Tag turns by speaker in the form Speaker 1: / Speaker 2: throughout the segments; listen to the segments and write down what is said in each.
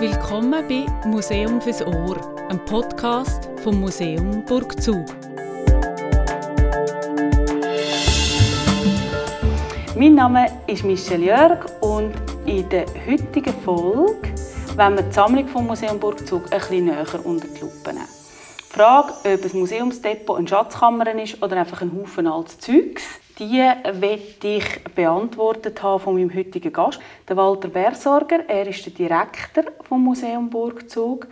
Speaker 1: Willkommen bei Museum fürs Ohr, einem Podcast vom Museum Burgzug.
Speaker 2: Mein Name ist Michelle Jörg und in der heutigen Folge wollen wir die Sammlung vom Museum Burgzug ein bisschen näher unter die Lupe nehmen. Die Frage, ob ein Museumsdepot eine Schatzkammer ist oder einfach ein Haufen altes Zeugs, die werde ich beantwortet haben von meinem heutigen Gast, der Walter Bersorger. Er ist der Direktor vom Museum Burgzug.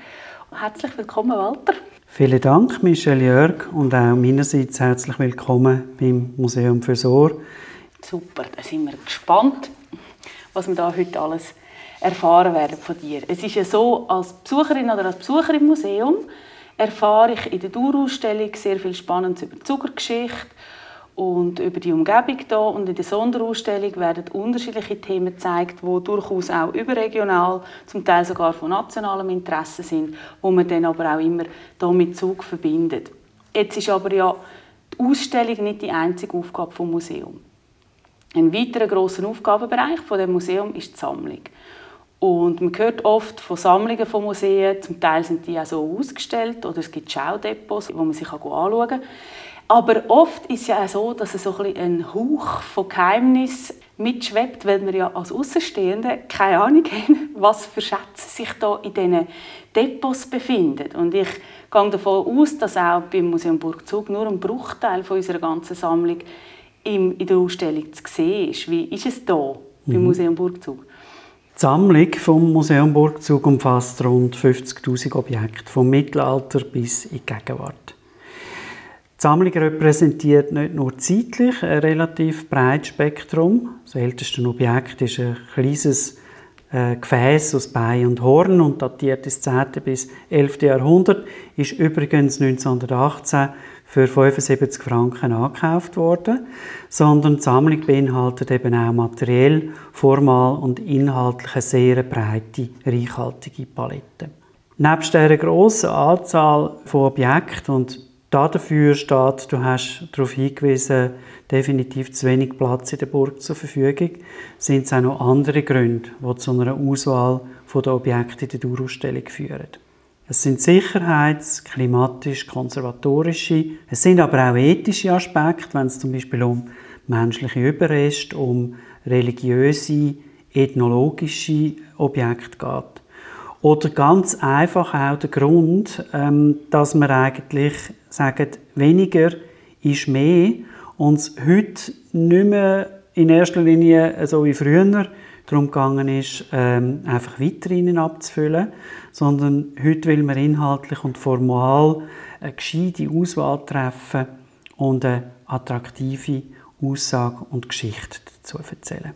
Speaker 2: Herzlich willkommen, Walter.
Speaker 3: Vielen Dank, Michelle Jörg, und auch meinerseits herzlich willkommen beim Museum fürs Ohr.
Speaker 2: Super, da sind wir gespannt, was wir da heute alles erfahren werden von dir. Es ist ja so, als Besucherin oder als Besucher im Museum erfahre ich in der Dauerausstellung sehr viel Spannendes über die Zuckergeschichte und über die Umgebung hier. Und in der Sonderausstellung werden unterschiedliche Themen gezeigt, die durchaus auch überregional, zum Teil sogar von nationalem Interesse sind, wo man dann aber auch immer hier mit Zug verbindet. Jetzt ist aber ja die Ausstellung nicht die einzige Aufgabe des Museums. Ein weiterer grosser Aufgabenbereich von dem Museum ist die Sammlung. Und man hört oft von Sammlungen von Museen, zum Teil sind die auch so ausgestellt oder es gibt Schaudepots, wo man sich anschauen kann. Aber oft ist es ja auch so, dass es so ein, ein Hauch von Geheimnis mitschwebt, weil wir ja als Außenstehende keine Ahnung haben, was für Schätze sich da in diesen Depots befinden. Und ich gehe davon aus, dass auch beim Museum Burgzug nur ein Bruchteil von unserer ganzen Sammlung in der Ausstellung zu sehen ist. Wie ist es da beim mhm. Museum Burgzug?
Speaker 3: Die Sammlung vom Museum Burgzug umfasst rund 50.000 Objekte, vom Mittelalter bis in die Gegenwart. Die Sammlung repräsentiert nicht nur zeitlich ein relativ breites Spektrum. Das älteste Objekt ist ein kleines äh, Gefäß aus Bein und Horn und datiert ins 10. bis 11. Jahrhundert, ist übrigens 1918 für 75 Franken angekauft worden, sondern die Sammlung beinhaltet eben auch materiell, formal und inhaltlich eine sehr breite, reichhaltige Palette. Nebst dieser grossen Anzahl von Objekten und dafür steht, du hast darauf hingewiesen, definitiv zu wenig Platz in der Burg zur Verfügung, sind es auch noch andere Gründe, die zu einer Auswahl der Objekte in der Dauerausstellung führen. Es sind sicherheits-, klimatisch-, konservatorische, es sind aber auch ethische Aspekte, wenn es zum Beispiel um menschliche Überreste, um religiöse, ethnologische Objekte geht. Oder ganz einfach auch der Grund, ähm, dass man eigentlich sagt, weniger ist mehr und es heute nicht mehr in erster Linie so wie früher darum gegangen ist, ähm, einfach Vitrinen abzufüllen, sondern heute will man inhaltlich und formal eine gescheite Auswahl treffen und eine attraktive Aussage und Geschichte dazu erzählen.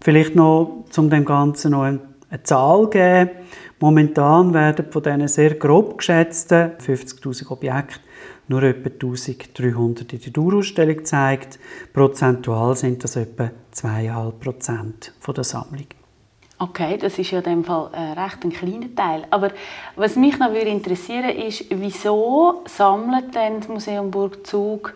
Speaker 3: Vielleicht noch, um dem Ganzen noch eine Zahl geben. Momentan werden von diesen sehr grob geschätzten 50.000 Objekten nur etwa 1300 in der Dauerausstellung gezeigt. Prozentual sind das etwa 2,5 Prozent der Sammlung.
Speaker 2: Okay, das ist ja in dem Fall äh, recht ein kleiner Teil. Aber was mich noch würde interessieren ist, wieso sammelt denn das Museum Burgzug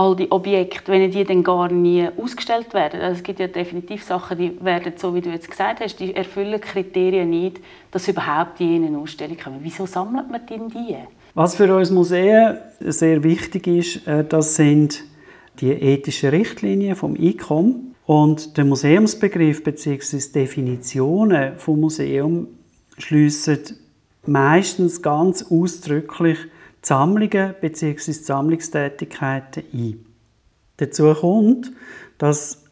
Speaker 2: all die Objekte, wenn die dann gar nie ausgestellt werden? Also es gibt ja definitiv Sachen, die werden, so wie du jetzt gesagt hast, die erfüllen Kriterien nicht, dass überhaupt die in eine Ausstellung kommen. Wieso sammelt man denn die?
Speaker 3: Was für uns Museen sehr wichtig ist, äh, das sind die ethischen Richtlinien vom ICOM und der Museumsbegriff bzw. Definitionen vom Museum schließen meistens ganz ausdrücklich Sammlungen bzw. Sammlungstätigkeiten ein. Dazu kommt, dass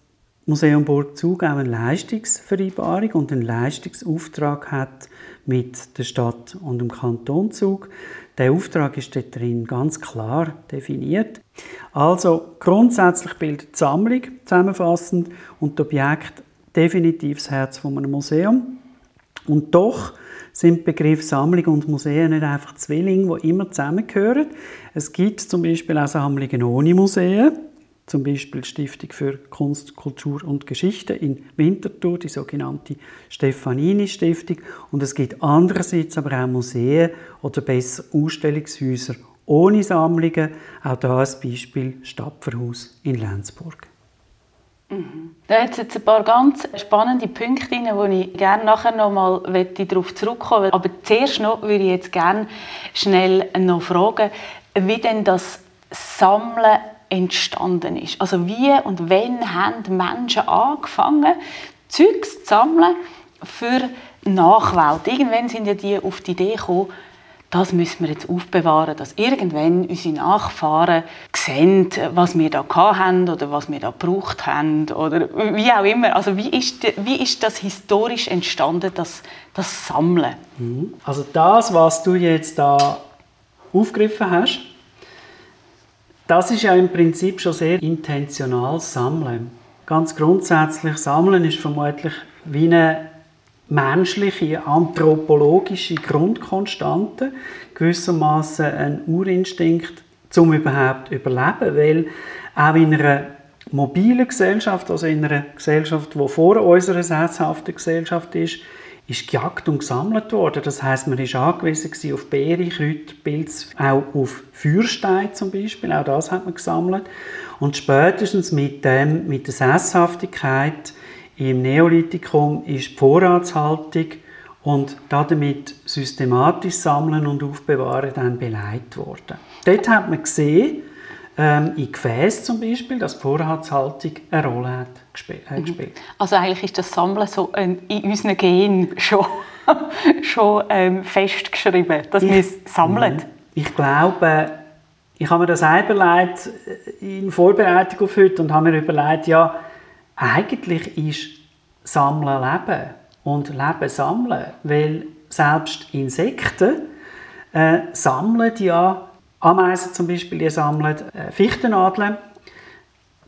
Speaker 3: Museum Burgzug auch eine Leistungsvereinbarung und einen Leistungsauftrag hat mit der Stadt und dem Kanton Zug. Der Auftrag ist dort drin ganz klar definiert. Also grundsätzlich bildet die Sammlung zusammenfassend und das Objekt definitiv das Herz von einem Museum. Und doch sind Begriff Sammlung und Museen nicht einfach Zwillinge, die immer zusammengehören. Es gibt zum Beispiel auch Sammlungen ohne Museen zum Beispiel Stiftung für Kunst, Kultur und Geschichte in Winterthur, die sogenannte Stefanini-Stiftung. Und es gibt andererseits aber auch Museen oder besser Ausstellungshäuser ohne Sammlungen. Auch da ein Beispiel Stapferhaus in Lenzburg.
Speaker 2: Mhm. Da hat jetzt ein paar ganz spannende Punkte drin, wo ich gerne nachher noch mal darauf zurückkommen möchte. Aber zuerst noch würde ich jetzt gerne schnell noch fragen, wie denn das Sammeln entstanden ist. Also wie und wann haben Menschen angefangen, Zeugs zu sammeln für Nachwelt? Irgendwann sind ja die auf die Idee gekommen, das müssen wir jetzt aufbewahren, dass irgendwann unsere Nachfahren sehen, was wir da haben oder was wir da gebraucht haben oder wie auch immer. Also wie ist, wie ist das historisch entstanden, das, das Sammeln?
Speaker 3: Mhm. Also das, was du jetzt da aufgegriffen hast, das ist ja im Prinzip schon sehr intentional Sammeln. Ganz grundsätzlich Sammeln ist vermutlich wie eine menschliche, anthropologische Grundkonstante, gewissermaßen ein Urinstinkt, um überhaupt zu überleben, weil auch in einer mobilen Gesellschaft, also in einer Gesellschaft, die vor unserer sesshaften Gesellschaft ist, ist gejagt und gesammelt worden. Das heißt, man ist angewiesen auf Beere, Kräuter, Pilze, auch auf Feuersteine zum Beispiel. Auch das hat man gesammelt. Und spätestens mit dem, mit der Sesshaftigkeit im Neolithikum ist die Vorratshaltung und damit systematisch Sammeln und Aufbewahren dann beleidigt worden. Dort hat man gesehen, ähm, in Gefäßen zum Beispiel, dass die Vorratshaltung eine Rolle hat äh, mhm. gespielt.
Speaker 2: Also eigentlich ist das Sammeln so in unseren Genen schon, schon ähm, festgeschrieben, dass wir es sammeln.
Speaker 3: Ich glaube, ich habe mir das überlegt äh, in Vorbereitung auf heute und habe mir überlegt, ja, eigentlich ist Sammeln Leben und Leben sammeln, weil selbst Insekten äh, sammeln ja, Ameisen zum Beispiel, die sammeln äh, Fichtennadeln,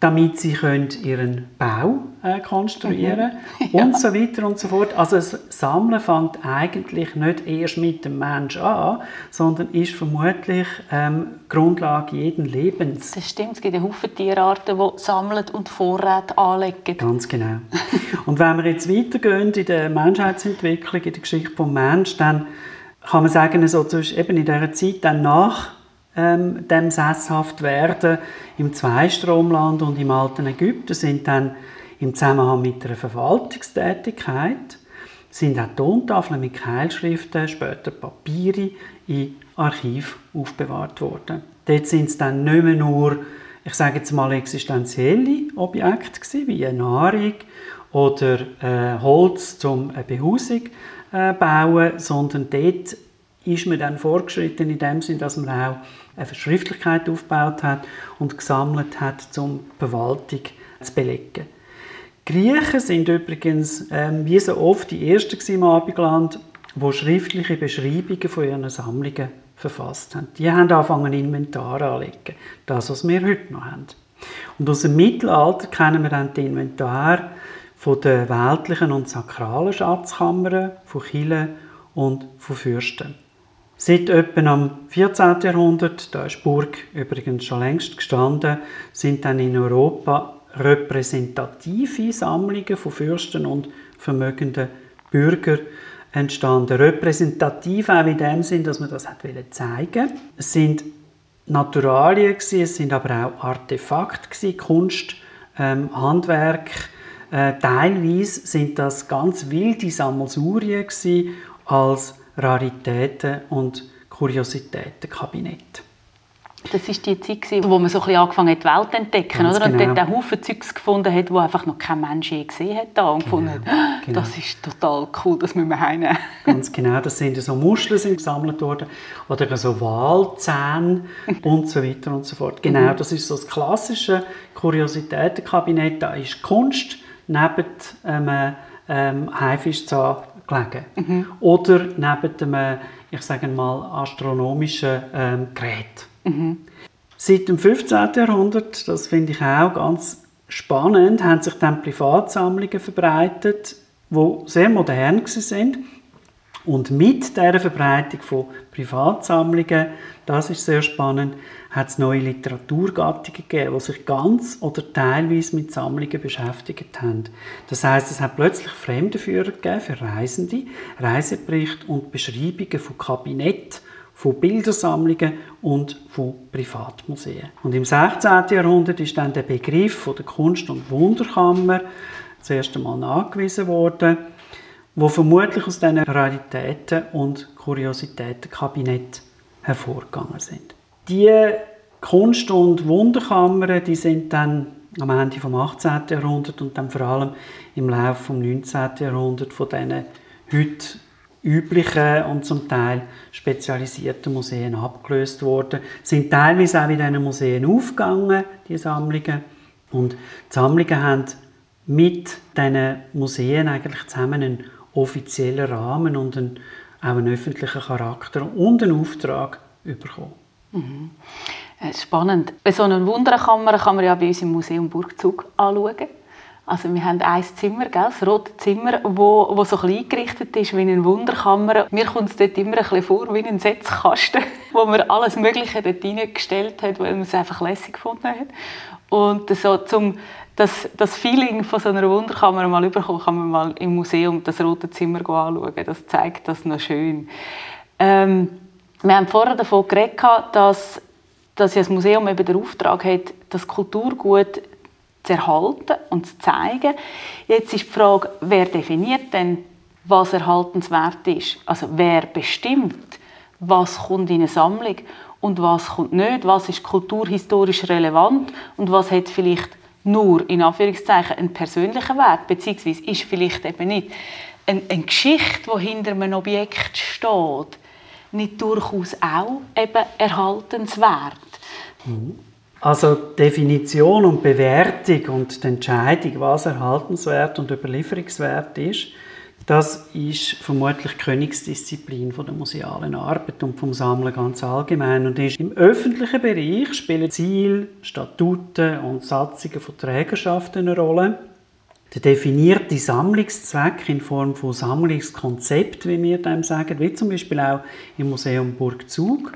Speaker 3: damit sie können ihren Bau äh, konstruieren mhm. ja. und so weiter und so fort. Also das Sammeln fängt eigentlich nicht erst mit dem Mensch an, sondern ist vermutlich ähm, Grundlage jeden Lebens.
Speaker 2: Das stimmt, es gibt ja Haufen Tierarten, die sammeln und Vorräte anlegen.
Speaker 3: Ganz genau. und wenn wir jetzt weitergehen in der Menschheitsentwicklung, in der Geschichte des Menschen, dann kann man sagen, so eben in dieser Zeit dann nach ähm, dem sesshaft werden im Zweistromland und im alten Ägypten sind dann im Zusammenhang mit einer Verwaltungstätigkeit sind auch Tontafeln mit Keilschriften, später Papiere in Archiv aufbewahrt worden. Dort sind es dann nicht mehr nur, ich sage jetzt mal, existenzielle Objekte gewesen, wie eine Nahrung oder äh, Holz zum eine Behausung äh, bauen, sondern dort ist man dann vorgeschritten in dem Sinn, dass man auch eine Verschriftlichkeit aufgebaut hat und gesammelt hat, um die Verwaltung zu belegen. Griechen sind übrigens, ähm, wie so oft, die ersten im Abendland, die schriftliche Beschreibungen von ihren Sammlungen verfasst haben. Die haben angefangen, Inventar anzulegen. Das, was wir heute noch haben. Und aus dem Mittelalter kennen wir dann die Inventar von den weltlichen und sakralen Schatzkammern, von Kirchen und von Fürsten. Seit etwa am 14. Jahrhundert, da ist Burg übrigens schon längst gestanden, sind dann in Europa repräsentative Sammlungen von Fürsten und vermögenden Bürgern entstanden. Repräsentativ auch in dem Sinn, dass man das hat zeigen Es sind Naturalien, es sind aber auch Artefakte, Kunst, ähm, Handwerk. Äh, teilweise sind das ganz wilde Sammelsurien als Raritäten und Kuriositätenkabinett.
Speaker 2: Das war die Zeit, wo man so ein bisschen angefangen hat, die Welt zu entdecken, oder? Und genau. dort einen Haufen Zeugs gefunden hat, wo einfach noch kein Mensch je gesehen hat. Da und genau. gefunden hat, genau. das ist total cool, das müssen wir heimnehmen.
Speaker 3: Ganz genau, das sind so Muscheln sind gesammelt worden oder so Walzähne und so weiter und so fort. Genau, mhm. das ist so das klassische Kuriositätenkabinett. Da ist Kunst neben einem ähm, Haifischzahn gelegen. Mhm. Oder neben einem, ich sage mal, astronomischen ähm, Gerät. Mhm. Seit dem 15. Jahrhundert, das finde ich auch ganz spannend, haben sich dann Privatsammlungen verbreitet, die sehr modern sind. Und mit der Verbreitung von Privatsammlungen, das ist sehr spannend, hat es neue Literaturgattungen gegeben, die sich ganz oder teilweise mit Sammlungen beschäftigt haben. Das heißt, es hat plötzlich Fremdenführer gegeben für Reisende, Reiseberichte und Beschreibungen von Kabinetten von Bildersammlungen und von Privatmuseen. Und im 16. Jahrhundert ist dann der Begriff von der Kunst- und Wunderkammer das erste Mal nachgewiesen worden, wo vermutlich aus diesen Raritäten und Kuriositätenkabinett hervorgegangen sind. Die Kunst- und Wunderkammern, die sind dann am Ende vom 18. Jahrhundert und dann vor allem im Laufe vom 19. Jahrhundert von diesen heute üblichen und zum Teil spezialisierten Museen abgelöst worden. Sind teilweise auch in diesen Museen aufgegangen, die Sammlungen. Und die Sammlungen haben mit diesen Museen eigentlich zusammen einen offiziellen Rahmen und einen, auch einen öffentlichen Charakter und einen Auftrag bekommen.
Speaker 2: Mhm. Äh, spannend. So eine Wunderkammer kann man ja bei uns im Museum Burgzug anschauen. Also wir haben ein Zimmer, gell, das rote Zimmer, wo, wo so ein eingerichtet ist wie eine Wunderkammer. Mir kommt es dort immer ein bisschen vor wie ein Setzkasten, wo man alles Mögliche dort reingestellt hat, weil man es einfach lässig gefunden hat. Und so zum das, das Feeling von so einer Wunderkammer mal überkommen, kann man mal im Museum das rote Zimmer anschauen. Das zeigt das noch schön. Ähm, wir haben vorher davon geredet, dass, dass das Museum eben den Auftrag hat, das Kulturgut zu erhalten und zu zeigen. Jetzt ist die Frage, wer definiert denn, was erhaltenswert ist? Also wer bestimmt, was kommt in eine Sammlung und was kommt nicht? Was ist kulturhistorisch relevant und was hat vielleicht nur in Anführungszeichen einen persönlichen Wert, beziehungsweise ist vielleicht eben nicht eine, eine Geschichte, die hinter einem Objekt steht, nicht durchaus auch eben erhaltenswert?
Speaker 3: Also Definition und Bewertung und die Entscheidung, was erhaltenswert und überlieferungswert ist, das ist vermutlich Königsdisziplin von der musealen Arbeit und vom Sammeln ganz allgemein und ist im öffentlichen Bereich spielen Ziel, Statuten und Satzungen von Trägerschaften eine Rolle. Der definierte Sammlungszweck in Form von Sammlungskonzept, wie wir dem sagen, wie zum Beispiel auch im Museum Burgzug,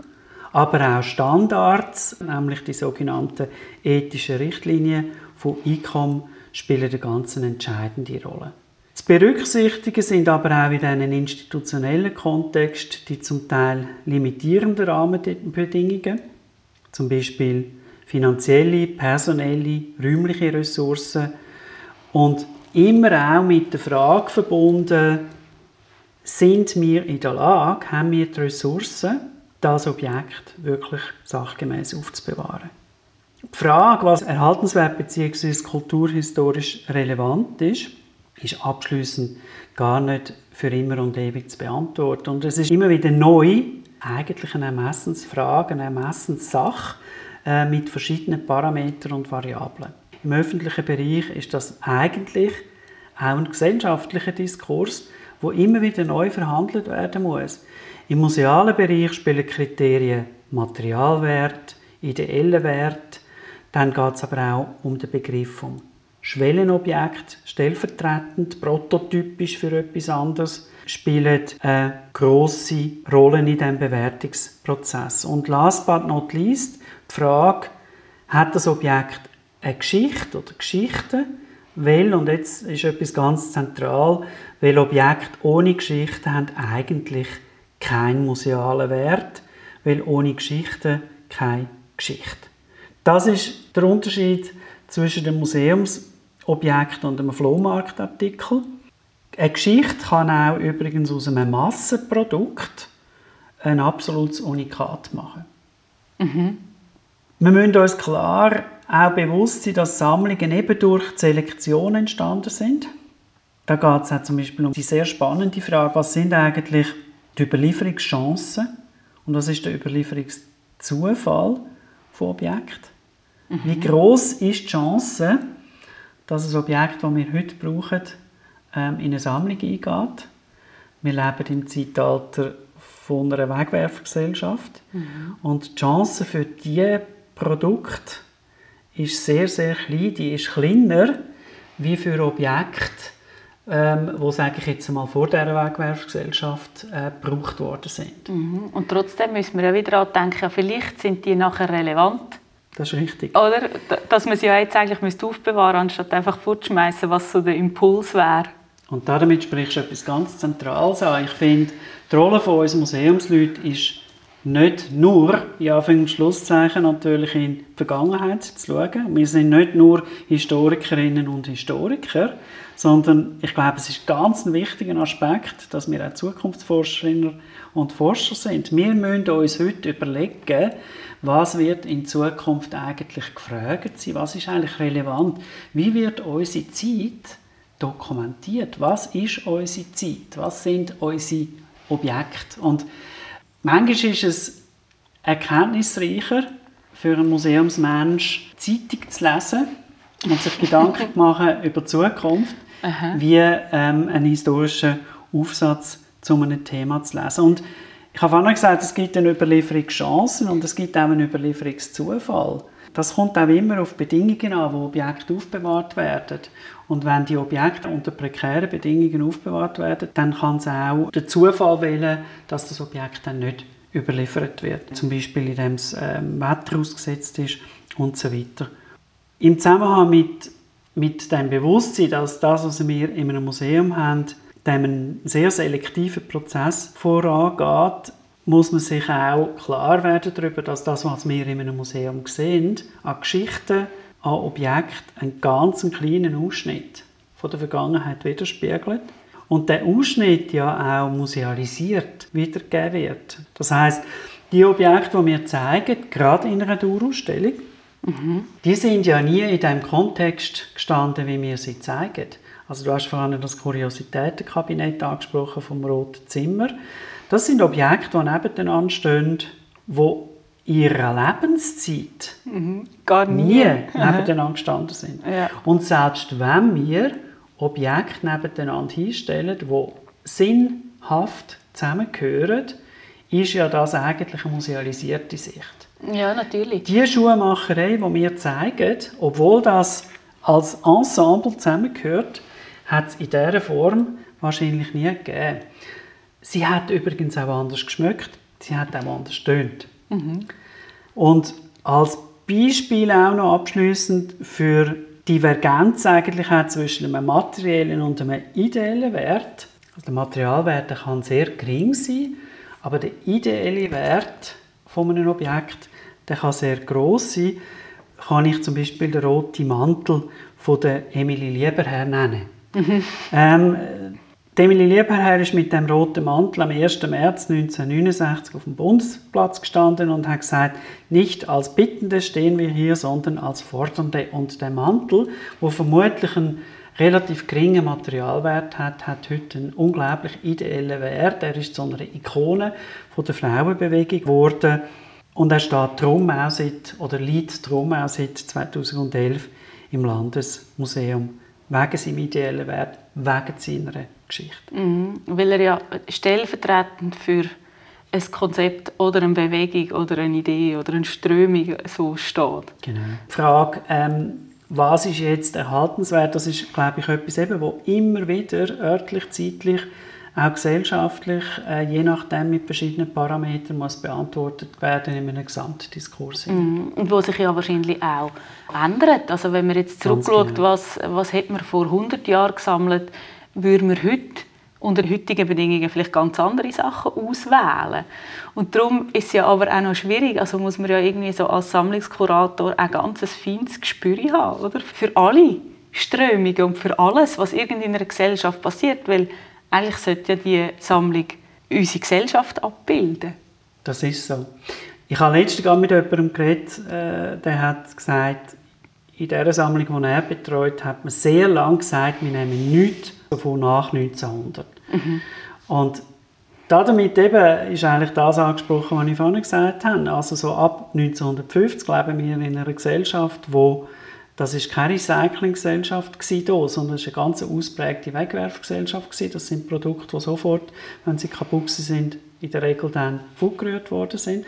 Speaker 3: aber auch Standards, nämlich die sogenannten ethischen Richtlinien von ICOM, spielen eine ganz entscheidende Rolle. Zu berücksichtigen sind aber auch in diesem institutionellen Kontext die zum Teil limitierenden Rahmenbedingungen, zum Beispiel finanzielle, personelle, räumliche Ressourcen und immer auch mit der Frage verbunden, sind wir in der Lage, haben wir die Ressourcen, das Objekt wirklich sachgemäß aufzubewahren. Die Frage, was erhaltenswert bzw. kulturhistorisch relevant ist, ist abschließend gar nicht für immer und ewig zu beantworten. Und es ist immer wieder neu, eigentlich eine Ermessensfrage, eine Ermessenssache äh, mit verschiedenen Parametern und Variablen. Im öffentlichen Bereich ist das eigentlich auch ein gesellschaftlicher Diskurs, wo immer wieder neu verhandelt werden muss. Im musealen Bereich spielen Kriterien Materialwert, ideeller Wert, dann geht es aber auch um den Begriff vom Schwellenobjekt, stellvertretend, prototypisch für etwas anderes, spielen eine grosse Rolle in diesem Bewertungsprozess. Und last but not least, die Frage, hat das Objekt eine Geschichte oder Geschichte? Weil, und jetzt ist etwas ganz zentral, weil Objekte ohne Geschichte haben eigentlich keinen musealen Wert, weil ohne Geschichte keine Geschichte. Das ist der Unterschied zwischen dem Museums- Objekt und einem Flohmarktartikel. Eine Geschichte kann auch übrigens aus einem Massenprodukt ein absolutes Unikat machen. Mhm. Wir müssen uns klar auch bewusst sein, dass Sammlungen eben durch die Selektion entstanden sind. Da geht es auch zum Beispiel um die sehr spannende Frage, was sind eigentlich die Überlieferungschancen und was ist der Überlieferungszufall von Objekten? Mhm. Wie groß ist die Chance, dass ein Objekt, das wir heute brauchen, ähm, in eine Sammlung eingeht. Wir leben im Zeitalter von einer Wegwerfgesellschaft mhm. und die Chance für diese Produkte ist sehr, sehr klein. Die ist kleiner wie für Objekte, ähm, wo sage ich jetzt mal vor dieser Wegwerfgesellschaft äh, gebraucht worden sind.
Speaker 2: Mhm. Und trotzdem müssen wir ja wieder daran denken, vielleicht sind die nachher relevant
Speaker 3: das ist richtig.
Speaker 2: Oder? Dass man sie ja jetzt eigentlich aufbewahren müsste, anstatt einfach fortschmeißen, was so der Impuls wäre.
Speaker 3: Und damit sprichst du etwas ganz Zentrales an. Ich finde, die Rolle von uns Museumsleuten ist nicht nur, in Anführungs- und Schlusszeichen, natürlich in die Vergangenheit zu schauen. Wir sind nicht nur Historikerinnen und Historiker, sondern ich glaube, es ist ganz ein wichtiger Aspekt, dass wir auch Zukunftsforscherinnen und Forscher sind. Wir müssen uns heute überlegen, was wird in Zukunft eigentlich gefragt sein, was ist eigentlich relevant, wie wird unsere Zeit dokumentiert, was ist unsere Zeit, was sind unsere Objekte? Und manchmal ist es erkenntnisreicher für einen Museumsmensch Zeitung zu lesen und sich Gedanken zu machen über die Zukunft, Aha. wie ähm, einen historischen Aufsatz zu einem Thema zu lesen. Und ich habe vorhin gesagt, es gibt eine Überlieferungschancen und es gibt auch einen Überlieferungszufall. Das kommt auch immer auf Bedingungen an, wo Objekte aufbewahrt werden. Und wenn die Objekte unter prekären Bedingungen aufbewahrt werden, dann kann es auch der Zufall wählen, dass das Objekt dann nicht überliefert wird. Zum Beispiel, indem es ähm, Wetter ausgesetzt ist und so weiter. Im Zusammenhang mit, mit dem Bewusstsein, dass das, was wir in einem Museum haben, dem ein sehr selektiver Prozess vorangeht, muss man sich auch klar werden darüber, dass das, was wir in einem Museum sehen, an Geschichten, an Objekten, einen ganz kleinen Ausschnitt von der Vergangenheit widerspiegelt und der Ausschnitt ja auch musealisiert wiedergegeben wird. Das heißt, die Objekte, die wir zeigen, gerade in einer Dauerausstellung, mhm. die sind ja nie in dem Kontext gestanden, wie wir sie zeigen. Also du hast vorhin das Kuriositätenkabinett angesprochen vom Roten Zimmer. Das sind Objekte, die nebeneinander stehen, die ihrer Lebenszeit
Speaker 2: mhm. Gar nie,
Speaker 3: nie nebeneinander gestanden sind.
Speaker 2: Ja.
Speaker 3: Und selbst wenn wir Objekte nebeneinander hinstellen, die sinnhaft zusammengehören, ist ja das eigentlich eine musealisierte Sicht.
Speaker 2: Ja, natürlich.
Speaker 3: Die Schuhmacherei, die wir zeigen, obwohl das als Ensemble zusammengehört, hat es in dieser Form wahrscheinlich nie gegeben. Sie hat übrigens auch anders geschmeckt, sie hat auch anders tönt. Mhm. Und als Beispiel auch noch abschließend für Divergenz eigentlich auch zwischen einem materiellen und einem ideellen Wert. Also der Materialwert kann sehr gering sein, aber der ideelle Wert von einem Objekt der kann sehr groß sein. Kann ich zum Beispiel den roten Mantel von der Emily Lieberherr nennen. Mhm. Ähm, Emily Lieberherr ist mit dem roten Mantel am 1. März 1969 auf dem Bundesplatz gestanden und hat gesagt, nicht als Bittende stehen wir hier, sondern als Fordernde. Und der Mantel, wo vermutlich einen relativ geringen Materialwert hat, hat heute einen unglaublich ideellen Wert. Er ist zu einer Ikone der Frauenbewegung geworden und er steht darum auch seit, oder liegt darum auch seit 2011 im Landesmuseum wegen seinem ideellen Wert, wegen seiner Geschichte.
Speaker 2: Mhm, weil er ja stellvertretend für ein Konzept oder eine Bewegung oder eine Idee oder eine Strömung so steht.
Speaker 3: Genau. Die Frage, ähm, was ist jetzt erhaltenswert, das ist, glaube ich, etwas, eben, wo immer wieder örtlich, zeitlich auch gesellschaftlich, äh, je nachdem mit verschiedenen Parametern muss beantwortet werden in einem Gesamtdiskurs.
Speaker 2: Mm, und wo sich ja wahrscheinlich auch ändert. Also wenn man jetzt zurückschaut, genau. was, was hat man vor 100 Jahren gesammelt, würde man heute unter heutigen Bedingungen vielleicht ganz andere Sachen auswählen. Und darum ist es ja aber auch noch schwierig, also muss man ja irgendwie so als Sammlungskurator ein ganz feines Gespür haben, oder? Für alle Strömungen und für alles, was irgendwie in einer Gesellschaft passiert, weil eigentlich sollte ja die Sammlung unsere Gesellschaft abbilden.
Speaker 3: Das ist so. Ich habe letztens mit jemandem geredet, äh, der hat gesagt, in dieser Sammlung, die er betreut, hat man sehr lange gesagt, wir nehmen nichts von nach 1900. Mhm. Und damit eben ist eigentlich das angesprochen, was ich vorhin gesagt habe. Also so ab 1950 leben wir in einer Gesellschaft, wo das ist keine Recycling-Gesellschaft sondern es war eine ganz ausprägte Wegwerfgesellschaft. Das sind Produkte, die sofort, wenn sie kaputt sind, in der Regel dann fortgerührt worden sind.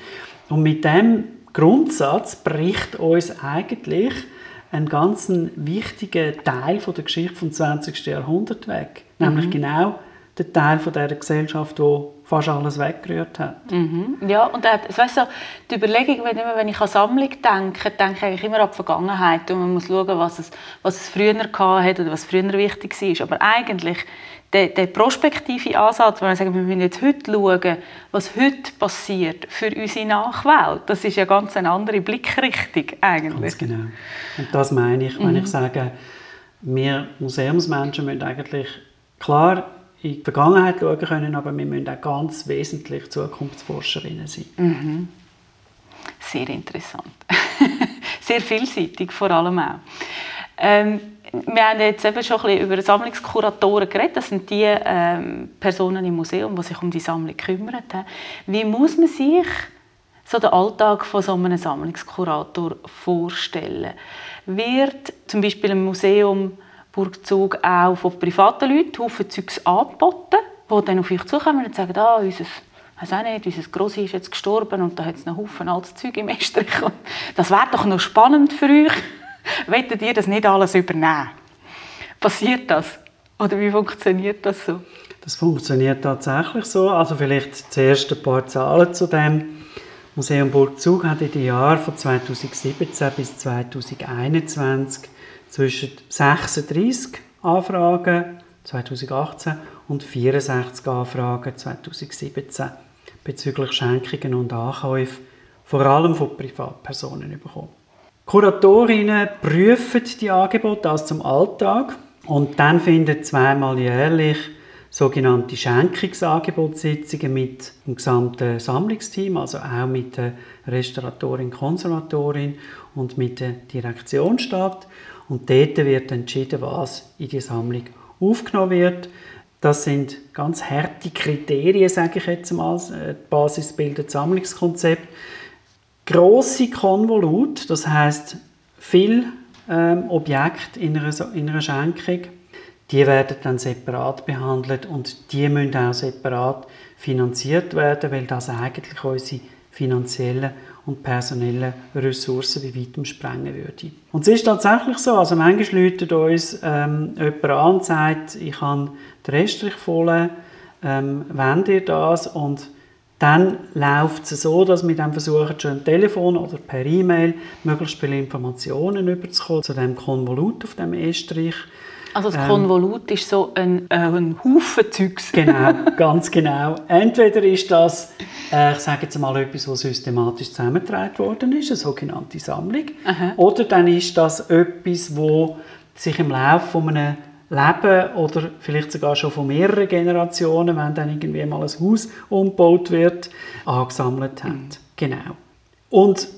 Speaker 3: Und mit dem Grundsatz bricht uns eigentlich ein ganz wichtiger Teil von der Geschichte des 20. Jahrhunderts weg. Nämlich mhm. genau der Teil von der Gesellschaft, wo fast alles weggerührt hat.
Speaker 2: Mhm. Ja, und das, weißt du, die Überlegung, wenn, immer, wenn ich an Sammlung denke, denke ich immer an die Vergangenheit und man muss schauen, was es, was es früher hatte oder was früher wichtig war. Aber eigentlich der, der prospektive Ansatz, wenn wir sagen, wir müssen jetzt heute schauen, was heute passiert für unsere Nachwelt, das ist ja ganz eine andere Blickrichtung eigentlich.
Speaker 3: Ganz genau. Und das meine ich, wenn mhm. ich sage, wir Museumsmenschen müssen eigentlich klar in die Vergangenheit schauen können, aber wir müssen auch ganz wesentlich Zukunftsforscherinnen sein.
Speaker 2: Mhm. Sehr interessant. Sehr vielseitig vor allem auch. Ähm, wir haben jetzt eben schon ein bisschen über Sammlungskuratoren geredet. Das sind die ähm, Personen im Museum, die sich um die Sammlung kümmern. Wie muss man sich so den Alltag von so einem Sammlungskurator vorstellen? Wird zum Beispiel im Museum Burgzug auch von privaten Leuten Haufen Zeugs angeboten, die dann auf euch zukommen und sagen, ah, unser weiß auch nicht, unser Grossi ist jetzt gestorben und da hat es noch Haufen altes Zeug im Estrich. Das wäre doch noch spannend für euch. Wollt ihr das nicht alles übernehmen? Passiert das? Oder wie funktioniert das so?
Speaker 3: Das funktioniert tatsächlich so. Also vielleicht zuerst ein paar Zahlen zu dem. Museum Burgzug hat in den Jahren von 2017 bis 2021 zwischen 36 Anfragen 2018 und 64 Anfragen 2017 bezüglich Schenkungen und Ankäufe, vor allem von Privatpersonen bekommen. Kuratorinnen prüfen die Angebote aus zum Alltag und dann finden zweimal jährlich sogenannte Schenkungsangebotssitzungen mit dem gesamten Sammlungsteam, also auch mit der Restauratorin, Konservatorin und mit der Direktion statt. Und dort wird entschieden, was in die Sammlung aufgenommen wird. Das sind ganz harte Kriterien, sage ich jetzt mal. Die Basis bildet Sammlungskonzept grosse Konvolut, das heißt viel ähm, Objekte in einer, in einer Schenkung, die werden dann separat behandelt und die müssen auch separat finanziert werden, weil das eigentlich unsere finanziellen und personellen Ressourcen bei weitem sprengen würde. Und es ist tatsächlich so, also manchmal läutet uns ähm, jemand an und sagt, ich habe den Restrich voll, ähm, wenn ihr das und dann läuft es so, dass wir dann versuchen, schon am Telefon oder per E-Mail möglichst viele Informationen überzukommen zu dem Konvolut auf dem Estrich.
Speaker 2: Also das ähm, Konvolut ist so ein, äh, ein Haufen Zeugs.
Speaker 3: genau, ganz genau. Entweder ist das, äh, ich sage jetzt mal etwas, was systematisch zusammengetragen worden ist, eine sogenannte Sammlung. Aha. Oder dann ist das etwas, wo sich im Laufe von einem Leben oder vielleicht sogar schon von mehreren Generationen, wenn dann irgendwie mal ein Haus umgebaut wird, angesammelt hat. Mhm. Genau. Und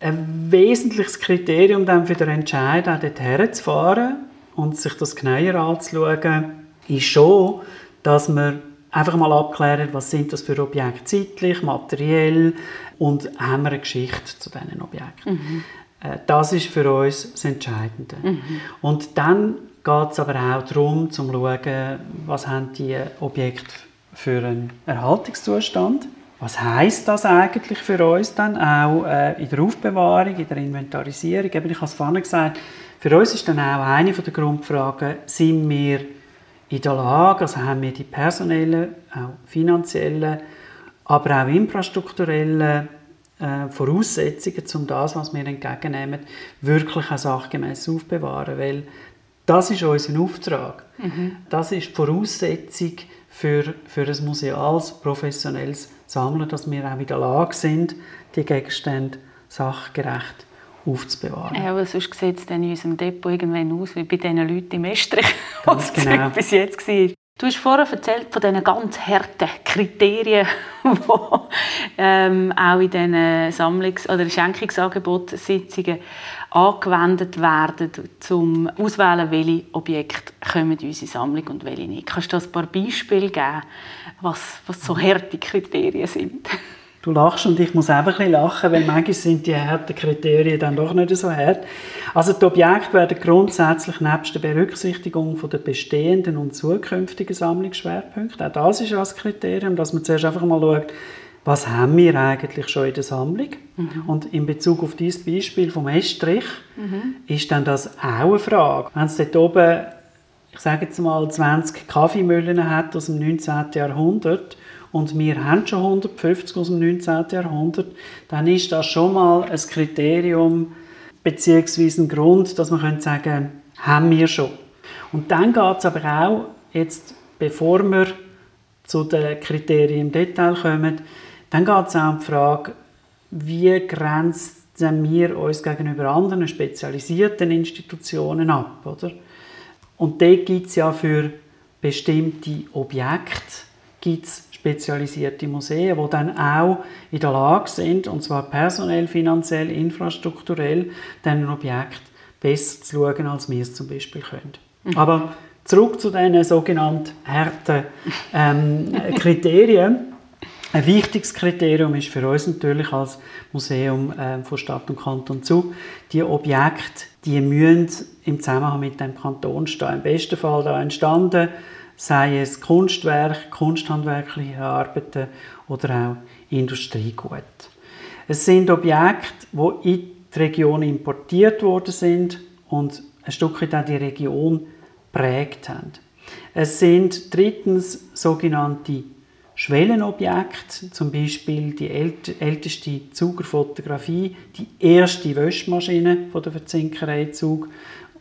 Speaker 3: ein wesentliches Kriterium dann für den Entscheid, auch dorthin zu fahren und sich das genauer anzuschauen, ist schon, dass man einfach mal abklären, was sind das für Objekte zeitlich, materiell und haben wir eine Geschichte zu diesen Objekten. Mhm. Äh, das ist für uns das Entscheidende. Mhm. Und dann geht es aber auch darum, zu schauen, was haben die Objekte für einen Erhaltungszustand. Was heißt das eigentlich für uns dann auch äh, in der Aufbewahrung, in der Inventarisierung? Ich habe es vorhin gesagt, für uns ist dann auch eine der Grundfragen, sind wir in der Lage, also haben wir die personellen, auch finanziellen, aber auch infrastrukturellen äh, Voraussetzungen, um das, was wir entgegennehmen, wirklich auch sachgemäß aufbewahren. Weil das ist unser Auftrag. Mhm. Das ist die Voraussetzung für, für ein museales, professionelles Sammeln, dass wir auch in der Lage sind, die Gegenstände sachgerecht aufzubewahren.
Speaker 2: Ja, aber sonst sieht es dann in unserem Depot irgendwann aus wie bei diesen Leuten im Estrich, was genau. bis jetzt war. Du hast vorher erzählt von diesen ganz harten Kriterien, die ähm, auch in diesen Sammlungs- oder Schenkungsangebotssitzungen angewendet werden, um auszuwählen, welche Objekte kommen in unsere Sammlung und welche nicht. Kannst du ein paar Beispiele geben, was, was so harte Kriterien sind?
Speaker 3: Du lachst und ich muss einfach ein lachen, weil manchmal sind die harten Kriterien dann doch nicht so hart. Also die Objekte werden grundsätzlich nebst der Berücksichtigung der bestehenden und zukünftigen Sammlungsschwerpunkte, auch das ist das Kriterium, dass man zuerst einfach mal schaut, was haben wir eigentlich schon in der Sammlung? Mhm. Und in Bezug auf dieses Beispiel vom Estrich mhm. ist dann das auch eine Frage. Wenn es dort oben, ich sage jetzt mal, 20 Kaffeemühlen hat aus dem 19. Jahrhundert und wir haben schon 150 aus dem 19. Jahrhundert, dann ist das schon mal ein Kriterium bzw. ein Grund, dass man könnte sagen, haben wir schon. Und dann geht es aber auch, jetzt, bevor wir zu den Kriterien im Detail kommen, dann geht es auch um die Frage, wie grenzen wir uns gegenüber anderen spezialisierten Institutionen ab. Oder? Und dort gibt es ja für bestimmte Objekte gibt's spezialisierte Museen, die dann auch in der Lage sind, und zwar personell, finanziell, infrastrukturell, dann ein Objekt besser zu schauen, als wir es zum Beispiel können. Mhm. Aber zurück zu diesen sogenannten harten ähm, Kriterien. Ein wichtiges Kriterium ist für uns natürlich als Museum äh, von Stadt und Kanton Zug, die Objekte, die müssen im Zusammenhang mit dem Kanton stehen. Im besten Fall da entstanden, sei es Kunstwerk, kunsthandwerkliche Arbeiten oder auch Industriegut. Es sind Objekte, die in die Region importiert worden sind und ein Stück weit die Region prägt haben. Es sind drittens sogenannte Schwellenobjekte, zum Beispiel die älteste Zugerfotografie, die erste Wäschmaschine von der Verzinkerei Zug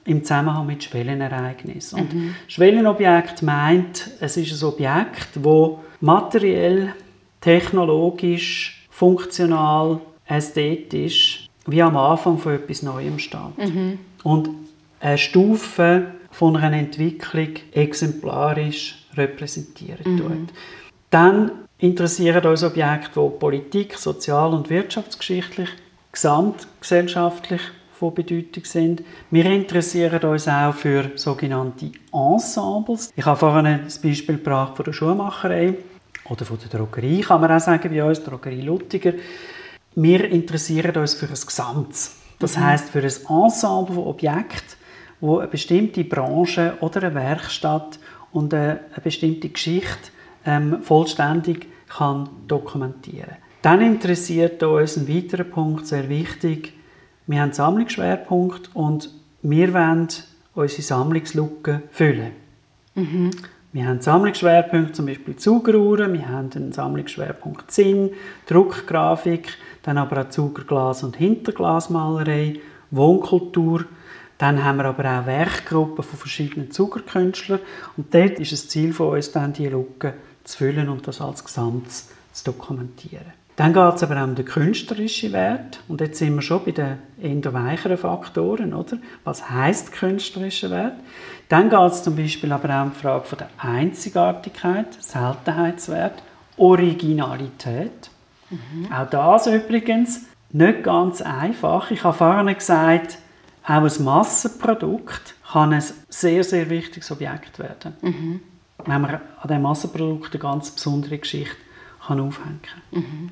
Speaker 3: im Zusammenhang mit Schwellenereignissen. Und mhm. Schwellenobjekt meint, es ist ein Objekt, wo materiell, technologisch, funktional, ästhetisch wie am Anfang von etwas Neuem steht. Mhm. Und eine Stufe von einer Entwicklung exemplarisch repräsentiert mhm. Dann interessieren uns Objekte, die politik-, sozial- und wirtschaftsgeschichtlich, gesamtgesellschaftlich von Bedeutung sind. Wir interessieren uns auch für sogenannte Ensembles. Ich habe vorhin das Beispiel gebracht von der Schuhmacherei oder von der Drogerie, kann man auch sagen bei uns, Drogerie Luttiger. Wir interessieren uns für ein Gesamtes. Das mhm. heißt für ein Ensemble von Objekten, wo eine bestimmte Branche oder eine Werkstatt und eine, eine bestimmte Geschichte ähm, vollständig kann dokumentieren. Dann interessiert uns ein weiterer Punkt sehr wichtig. Wir haben einen Sammlungsschwerpunkt und wir wollen unsere Sammlungslücken füllen. Mhm. Wir haben Sammlungsschwerpunkte, zum Beispiel Zugeruhren, wir haben einen Sammlungsschwerpunkt Zinn, Druckgrafik, dann aber auch Zugerglas- und Hinterglasmalerei, Wohnkultur. Dann haben wir aber auch Werkgruppen von verschiedenen Zugerkünstlern und dort ist das Ziel von uns, dann diese Lücken zu füllen und das als Gesamtes zu dokumentieren. Dann geht es aber auch um den künstlerischen Wert. Und jetzt sind wir schon bei den eher weicheren Faktoren. Oder? Was heisst künstlerischer Wert? Dann geht es zum Beispiel aber auch um die Frage von der Einzigartigkeit, Seltenheitswert, Originalität. Mhm. Auch das übrigens nicht ganz einfach. Ich habe vorhin gesagt, auch ein Massenprodukt kann ein sehr, sehr wichtiges Objekt werden. Mhm. Wenn man an diesem Massenprodukt eine ganz besondere Geschichte kann aufhängen kann. Mhm.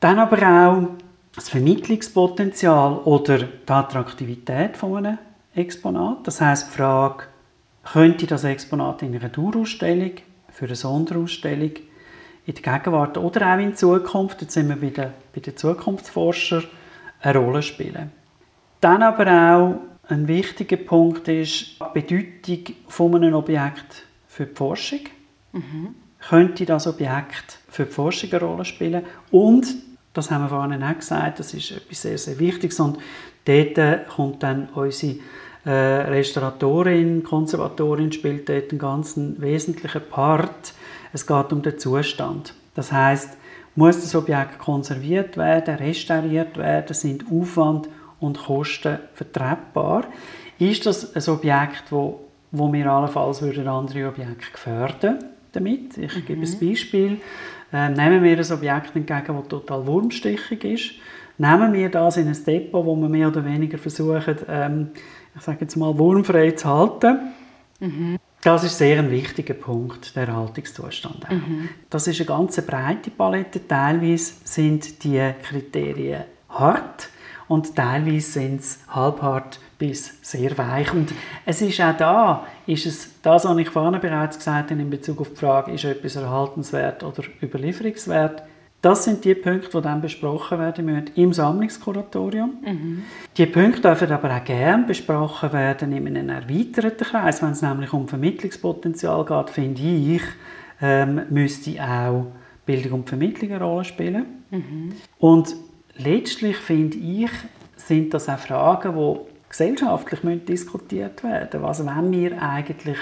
Speaker 3: Dann aber auch das Vermittlungspotenzial oder die Attraktivität von einem Exponat. Das heißt die Frage, könnte das Exponat in einer Dauerausstellung, für eine Sonderausstellung, in der Gegenwart oder auch in Zukunft, jetzt sind wir bei den, bei den Zukunftsforschern, eine Rolle spielen. Dann aber auch ein wichtiger Punkt ist die Bedeutung von einem Objekt für die Forschung. Mhm. Könnte das Objekt für die Forschung eine Rolle spielen und das haben wir vorhin auch gesagt, das ist etwas sehr, sehr Wichtiges. Und dort äh, kommt dann unsere äh, Restauratorin, Konservatorin spielt dort einen ganz wesentlichen Part. Es geht um den Zustand. Das heißt, muss das Objekt konserviert werden, restauriert werden, sind Aufwand und Kosten vertretbar? Ist das ein Objekt, wo, wo wir allenfalls andere Objekte gefährden damit? Ich mhm. gebe ein mhm. Beispiel. Äh, nehmen wir ein Objekt entgegen, das total wurmstichig ist. Nehmen wir das in ein Depot, wo wir mehr oder weniger versuchen, ähm, ich sage jetzt mal, wurmfrei zu halten. Mhm. Das ist sehr ein wichtiger Punkt, der Erhaltungszustand. Mhm. Das ist eine ganz breite Palette. Teilweise sind die Kriterien hart und teilweise sind es halbhart bis sehr weich. Und es ist auch da, ist es das, was ich vorhin bereits gesagt habe in Bezug auf die Frage, ist etwas erhaltenswert oder überlieferungswert, das sind die Punkte, die dann besprochen werden müssen im Sammlungskuratorium. Mhm. Die Punkte dürfen aber auch gerne besprochen werden in einem erweiterten Kreis. Wenn es nämlich um Vermittlungspotenzial geht, finde ich, ähm, müsste auch Bildung und Vermittlung eine Rolle spielen. Mhm. Und letztlich finde ich, sind das auch Fragen, die gesellschaftlich diskutiert werden müssen. Was wollen wir eigentlich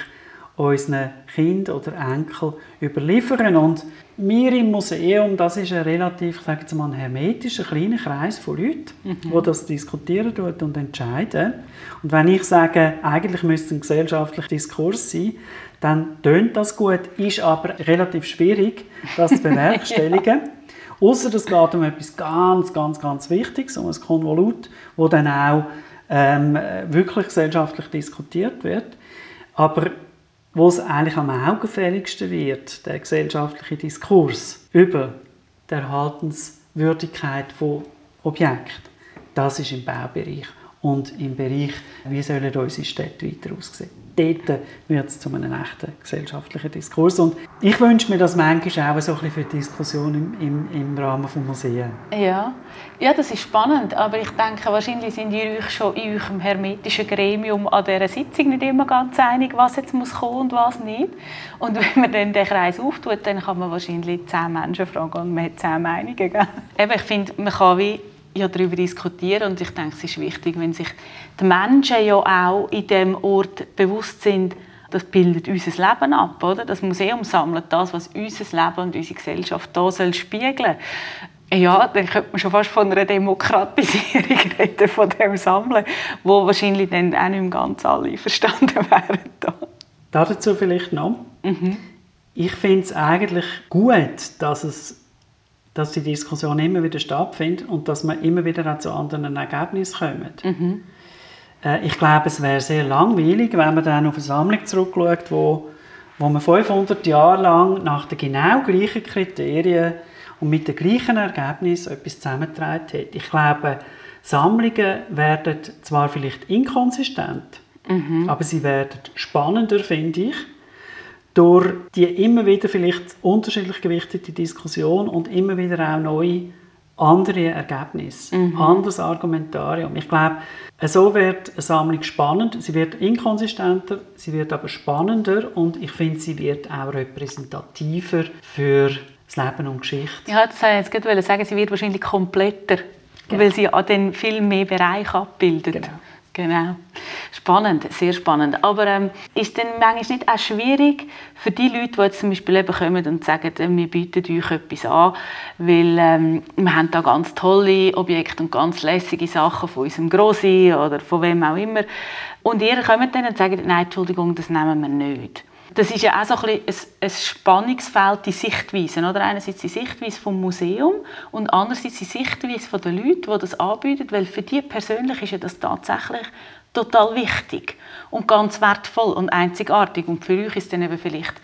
Speaker 3: unseren Kindern oder Enkeln überliefern? Und wir im Museum, das ist ein relativ, sagen wir mal, hermetischer, kleiner Kreis von Leuten, mhm. die das diskutieren und entscheiden. Und wenn ich sage, eigentlich müsste es ein gesellschaftlicher Diskurs sein, dann tönt das gut, ist aber relativ schwierig, das zu bewerkstelligen. ja. Außer es geht um etwas ganz, ganz, ganz Wichtiges, um ein Konvolut, wo dann auch ähm, wirklich gesellschaftlich diskutiert wird. Aber wo es eigentlich am augenfälligsten wird, der gesellschaftliche Diskurs über die Erhaltenswürdigkeit von Objekten, das ist im Baubereich und im Bereich, wie sollen unsere Städte weiter aussehen dort wird es zu einem echten gesellschaftlichen Diskurs. Und ich wünsche mir das manchmal auch so ein für die Diskussion im, im, im Rahmen des Museums.
Speaker 2: Ja. ja, das ist spannend, aber ich denke, wahrscheinlich sind ihr euch schon in eurem hermetischen Gremium an dieser Sitzung nicht immer ganz einig, was jetzt muss kommen und was nicht. Und wenn man dann den Kreis auftut, dann kann man wahrscheinlich zehn Menschen fragen und man hat zehn Meinungen. Eben, ich finde, man kann wie ja darüber diskutieren und ich denke, es ist wichtig, wenn sich die Menschen ja auch in dem Ort bewusst sind, das bildet unser Leben ab, oder? Das Museum sammelt das, was unser Leben und unsere Gesellschaft da soll spiegeln. Ja, dann könnte man schon fast von einer Demokratisierung reden, von dem Sammeln, wo wahrscheinlich dann auch nicht ganz alle verstanden wären. Da.
Speaker 3: Dazu vielleicht noch. Mhm. Ich finde es eigentlich gut, dass es dass die Diskussion immer wieder stattfindet und dass man immer wieder auch zu anderen Ergebnissen kommt. Mhm. Äh, ich glaube, es wäre sehr langweilig, wenn man dann auf eine Sammlung zurückschaut, wo, wo man 500 Jahre lang nach den genau gleichen Kriterien und mit den gleichen Ergebnissen etwas zusammengetragen hat. Ich glaube, Sammlungen werden zwar vielleicht inkonsistent, mhm. aber sie werden spannender, finde ich durch die immer wieder vielleicht unterschiedlich gewichtete Diskussion und immer wieder auch neue andere Ergebnisse, mhm. anderes Argumentarium. Ich glaube, so wird eine Sammlung spannend. Sie wird inkonsistenter, sie wird aber spannender und ich finde, sie wird auch repräsentativer für das Leben und Geschichte.
Speaker 2: Ja, das wollte ich jetzt gerade sagen. Sie wird wahrscheinlich kompletter, genau. weil sie an den viel mehr Bereiche abbildet. Genau. Genau. Spannend, sehr spannend. Aber ähm, ist denn manchmal nicht auch schwierig für die Leute, die jetzt zum Beispiel eben kommen und sagen, äh, wir bieten euch etwas an, weil ähm, wir haben da ganz tolle Objekte und ganz lässige Sachen von unserem Grossi oder von wem auch immer. Und ihr kommt dann und sagt, nein, Entschuldigung, das nehmen wir nicht. Das ist ja auch so ein, ein, ein Spannungsfeld, die Sichtweisen. Oder? Einerseits die Sichtweise vom Museum und andererseits die Sichtweise der Leute, die das anbieten, weil für die persönlich ist ja das tatsächlich total wichtig und ganz wertvoll und einzigartig. Und für euch ist dann eben vielleicht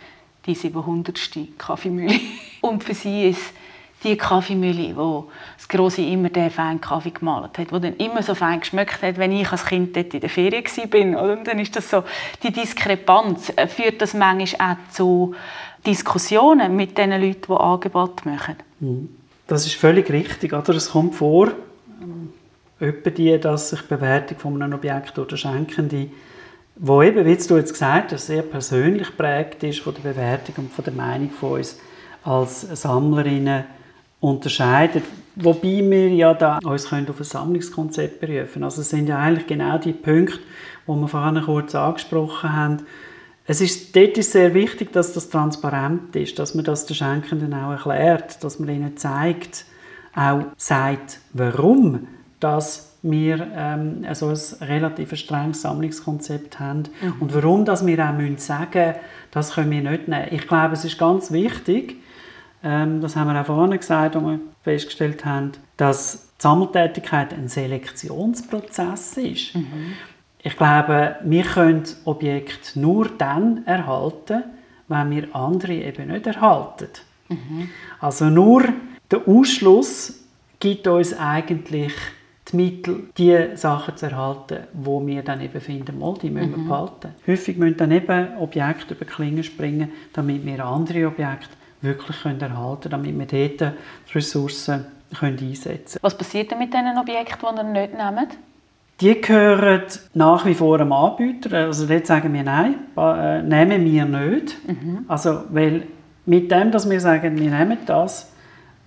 Speaker 2: die 700. Kaffeemühle. Und für sie ist die Kaffeemühle, wo das Grosse immer den feinen Kaffee gemalt hat, wo dann immer so fein geschmeckt hat, wenn ich als Kind dort in der Ferien war. Und dann ist das so, die Diskrepanz äh, führt das manchmal auch zu Diskussionen mit den Leuten, die Angebote machen.
Speaker 3: Mhm. Das ist völlig richtig. Oder? Es kommt vor, die, dass sich die Bewertung von einem Objekt oder Schenkende, wo eben, wie du jetzt gesagt hast, sehr persönlich prägt ist von der Bewertung und von der Meinung von uns als Sammlerinnen unterscheidet. Wobei wir ja da uns können auf ein Sammlungskonzept berufen Also es sind ja eigentlich genau die Punkte, die wir vorhin kurz angesprochen haben. Es ist, dort ist sehr wichtig, dass das transparent ist, dass man das den Schenkenden auch erklärt, dass man ihnen zeigt, auch sagt, warum dass wir ähm, so ein relativ strenges Sammlungskonzept haben mhm. und warum dass wir auch müssen sagen das können wir nicht nehmen. Ich glaube, es ist ganz wichtig, das haben wir auch vorhin gesagt, als wir festgestellt haben, dass die Sammeltätigkeit ein Selektionsprozess ist. Mhm. Ich glaube, wir können Objekte nur dann erhalten, wenn wir andere eben nicht erhalten. Mhm. Also nur der Ausschluss gibt uns eigentlich die Mittel, die Sachen zu erhalten, wo wir dann eben finden, mal, die müssen wir mhm. behalten. Häufig müssen dann eben Objekte über Klingen springen, damit wir andere Objekte wirklich können erhalten können, damit wir dort die Ressourcen können einsetzen können.
Speaker 2: Was passiert denn mit diesen Objekten, die ihr nicht nehmt?
Speaker 3: Die gehören nach wie vor einem Anbieter. Also dort sagen wir nein, äh, nehmen wir nicht. Mhm. Also, weil mit dem, dass wir sagen, wir nehmen das,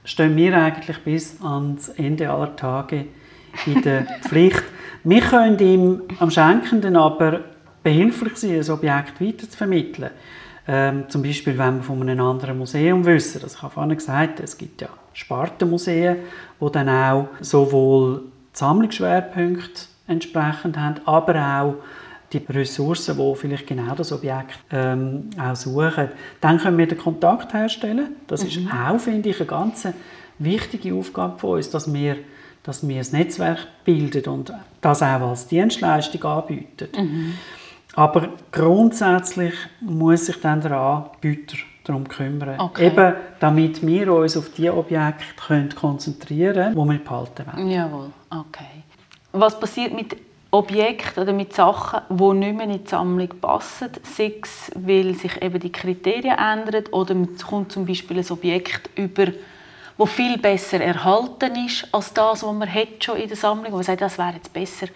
Speaker 3: stehen wir eigentlich bis ans Ende aller Tage in der Pflicht. Wir können ihm am Schenkenden aber behilflich sein, ein Objekt weiterzuvermitteln. Ähm, zum Beispiel, wenn wir von einem anderen Museum wissen. Das ich habe vorhin gesagt, es gibt ja Spartenmuseen, die dann auch sowohl Sammlungsschwerpunkte entsprechend haben, aber auch die Ressourcen, die vielleicht genau das Objekt ähm, auch suchen. Dann können wir den Kontakt herstellen. Das mhm. ist auch, finde ich, eine ganz wichtige Aufgabe von uns, dass wir, dass wir ein Netzwerk bilden und das auch als Dienstleistung anbieten. Mhm. Aber grundsätzlich muss sich dann der Anbieter darum kümmern. Okay. Eben, damit wir uns auf die Objekte können konzentrieren können, die wir behalten wollen.
Speaker 2: Jawohl, okay. Was passiert mit Objekten oder mit Sachen, die nicht mehr in die Sammlung passen, sei es, weil sich eben die Kriterien ändern oder es kommt zum Beispiel ein Objekt über, das viel besser erhalten ist als das, was man schon in der Sammlung hat. Man sagt, das wäre jetzt besser,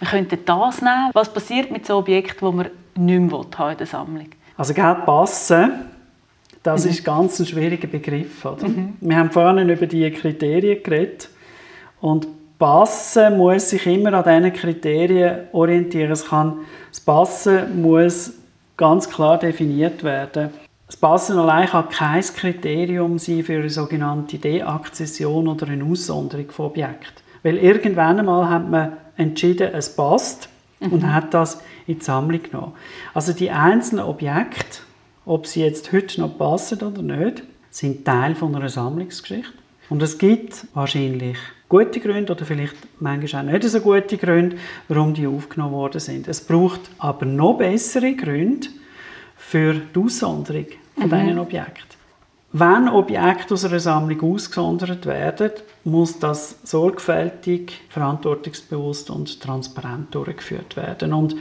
Speaker 2: wir könnten das nehmen. Was passiert mit so Objekten, die man nicht mehr haben in der Sammlung?
Speaker 3: Also Geld passen, das mhm. ist ganz ein schwieriger Begriff. Oder? Mhm. Wir haben vorhin über die Kriterien geredet und Passen muss sich immer an diesen Kriterien orientieren. Es kann, das Passen muss ganz klar definiert werden. Das Passen allein kann kein Kriterium sein für eine sogenannte Deakzession oder eine Aussonderung von Objekten. Weil irgendwann einmal hat man entschieden, es passt mhm. und hat das in die Sammlung genommen. Also die einzelnen Objekte, ob sie jetzt heute noch passen oder nicht, sind Teil von einer Sammlungsgeschichte. Und es gibt wahrscheinlich gute Gründe oder vielleicht manchmal auch nicht so gute Gründe, warum die aufgenommen worden sind. Es braucht aber noch bessere Gründe für die Aussonderung von mhm. diesen Objekten. Wenn Objekte aus einer Sammlung ausgesondert werden, muss das sorgfältig, verantwortungsbewusst und transparent durchgeführt werden. Und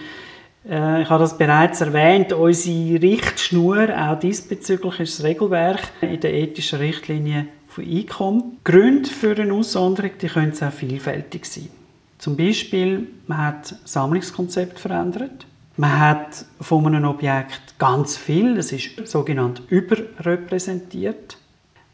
Speaker 3: äh, ich habe das bereits erwähnt, unsere Richtschnur, auch diesbezüglich ist das Regelwerk in der ethischen Richtlinie von Einkommen. Gründe für eine Aussonderung die können sehr vielfältig sein. Zum Beispiel, man hat das Sammlungskonzept verändert. Man hat von einem Objekt ganz viel, das ist sogenannt überrepräsentiert.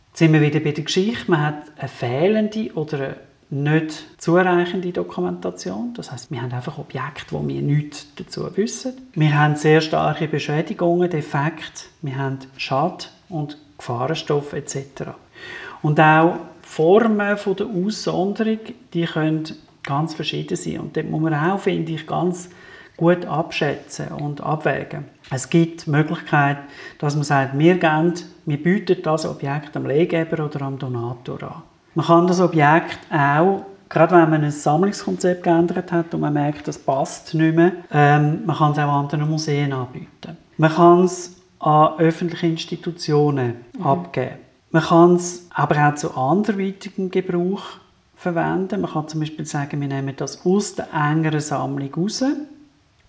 Speaker 3: Jetzt sind wir wieder bei der Geschichte. Man hat eine fehlende oder eine nicht zureichende Dokumentation. Das heißt, wir haben einfach Objekte, wo wir nichts dazu wissen. Wir haben sehr starke Beschädigungen, Defekte, wir haben Schad- und Gefahrenstoffe etc. Und auch Formen von der Aussonderung, die können ganz verschieden sein. Und dort muss man auch, finde ich, ganz gut abschätzen und abwägen. Es gibt die Möglichkeit, dass man sagt, wir, geben, wir bieten das Objekt am Leihgeber oder am Donator an. Man kann das Objekt auch, gerade wenn man ein Sammlungskonzept geändert hat und man merkt, das passt nicht mehr, ähm, man kann es auch anderen Museen anbieten. Man kann es an öffentliche Institutionen mhm. abgeben. Man kann es aber auch zu anderweitigem Gebrauch verwenden. Man kann zum Beispiel sagen, wir nehmen das aus der engeren Sammlung raus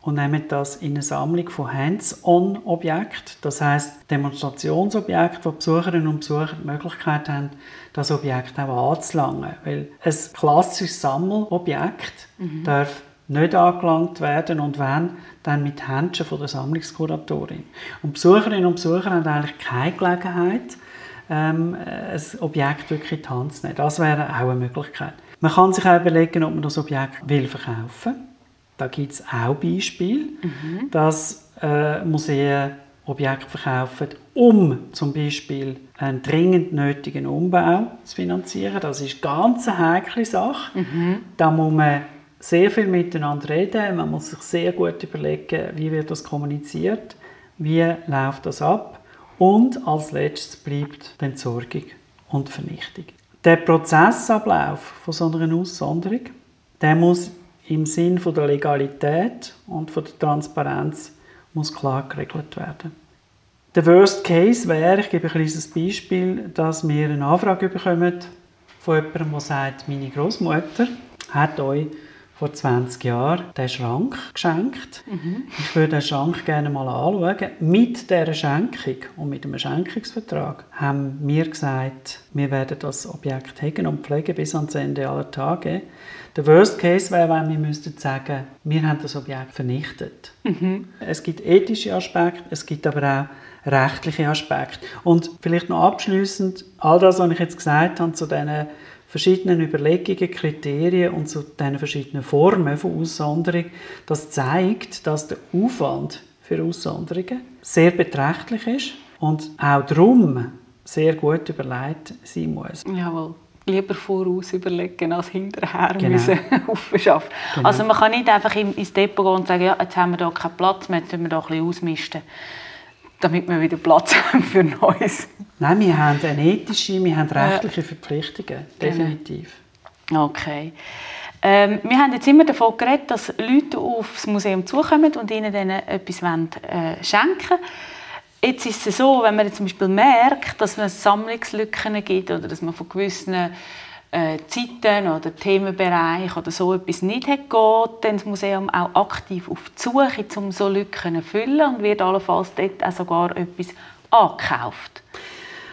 Speaker 3: und nehmen das in eine Sammlung von Hands-on-Objekten, das heißt Demonstrationsobjekte, wo Besucherinnen und Besucher die Möglichkeit haben, das Objekt auch anzulangen. Weil ein klassisches Sammelobjekt mhm. darf nicht angelangt werden und wenn, dann mit Händchen von der Sammlungskuratorin. Und Besucherinnen und Besucher haben eigentlich keine Gelegenheit, ähm, ein Objekt wirklich in die Hand zu nehmen. Das wäre auch eine Möglichkeit. Man kann sich auch überlegen, ob man das Objekt will verkaufen will. Da gibt es auch Beispiele, mhm. dass äh, Museen Objekte verkaufen, um zum Beispiel einen dringend nötigen Umbau zu finanzieren. Das ist ganz eine heikle Sache. Mhm. Da muss man sehr viel miteinander reden. Man muss sich sehr gut überlegen, wie wird das kommuniziert, wie läuft das ab. Und als letztes bleibt die Entsorgung und Vernichtung. Der Prozessablauf von so einer Aussonderung, der muss im Sinn von der Legalität und von der Transparenz muss klar geregelt werden. Der Worst Case wäre, ich gebe ein kleines Beispiel, dass wir eine Anfrage bekommen von jemandem, der sagt, meine Großmutter hat euch vor 20 Jahren den Schrank geschenkt. Mhm. Ich würde den Schrank gerne mal anschauen. Mit dieser Schenkung und mit einem Schenkungsvertrag haben wir gesagt, wir werden das Objekt hegen und pflegen bis ans Ende aller Tage. Der Worst Case wäre, wenn wir müssten sagen, wir haben das Objekt vernichtet. Mhm. Es gibt ethische Aspekte, es gibt aber auch rechtliche Aspekte. Und vielleicht noch abschließend all das, was ich jetzt gesagt habe zu diesen verschiedenen Überlegungen, Kriterien und zu diesen verschiedenen Formen von Aussonderung, das zeigt, dass der Aufwand für Aussonderungen sehr beträchtlich ist und auch darum sehr gut überlegt sein muss.
Speaker 2: Jawohl lieber voraus überlegen, als hinterher genau. müssen aufschaffen. Genau. Also man kann nicht einfach ins Depot gehen und sagen, ja, jetzt haben wir da keinen Platz mehr, jetzt müssen wir da ein bisschen ausmisten, damit wir wieder Platz haben für Neues.
Speaker 3: Nein, wir haben eine ethische, wir haben rechtliche Verpflichtungen, genau. definitiv.
Speaker 2: Okay. Ähm, wir haben jetzt immer davon geredet, dass Leute aufs Museum zukommen und ihnen dann etwas wollen, äh, schenken. Jetzt ist es so, wenn man zum Beispiel merkt, dass es Sammlungslücken gibt oder dass man von gewissen äh, Zeiten oder Themenbereichen oder so etwas nicht hat, geht dann das Museum auch aktiv auf die Suche, um so Lücken zu füllen und wird allenfalls dort auch sogar etwas angekauft.